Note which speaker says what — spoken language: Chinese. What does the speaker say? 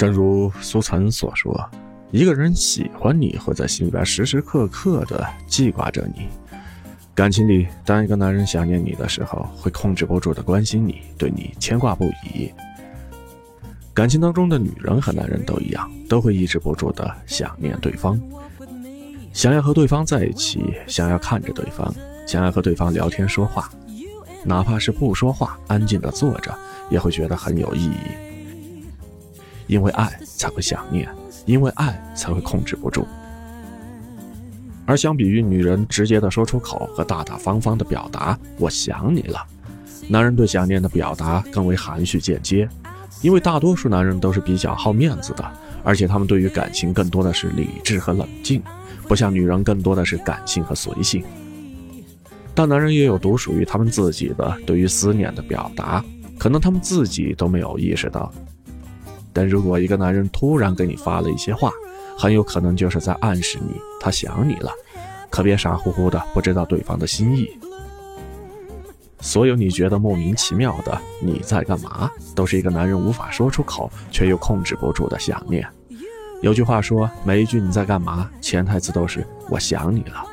Speaker 1: 正如苏岑所说，一个人喜欢你，会在心里边时时刻刻的记挂着你。感情里，当一个男人想念你的时候，会控制不住的关心你，对你牵挂不已。感情当中的女人和男人都一样，都会抑制不住的想念对方，想要和对方在一起，想要看着对方，想要和对方聊天说话，哪怕是不说话，安静的坐着，也会觉得很有意义。因为爱才会想念，因为爱才会控制不住。而相比于女人直接的说出口和大大方方的表达“我想你了”，男人对想念的表达更为含蓄间接。因为大多数男人都是比较好面子的，而且他们对于感情更多的是理智和冷静，不像女人更多的是感性和随性。但男人也有独属于他们自己的对于思念的表达，可能他们自己都没有意识到。但如果一个男人突然给你发了一些话，很有可能就是在暗示你他想你了，可别傻乎乎的不知道对方的心意。所有你觉得莫名其妙的你在干嘛，都是一个男人无法说出口却又控制不住的想念。有句话说，每一句你在干嘛，潜台词都是我想你了。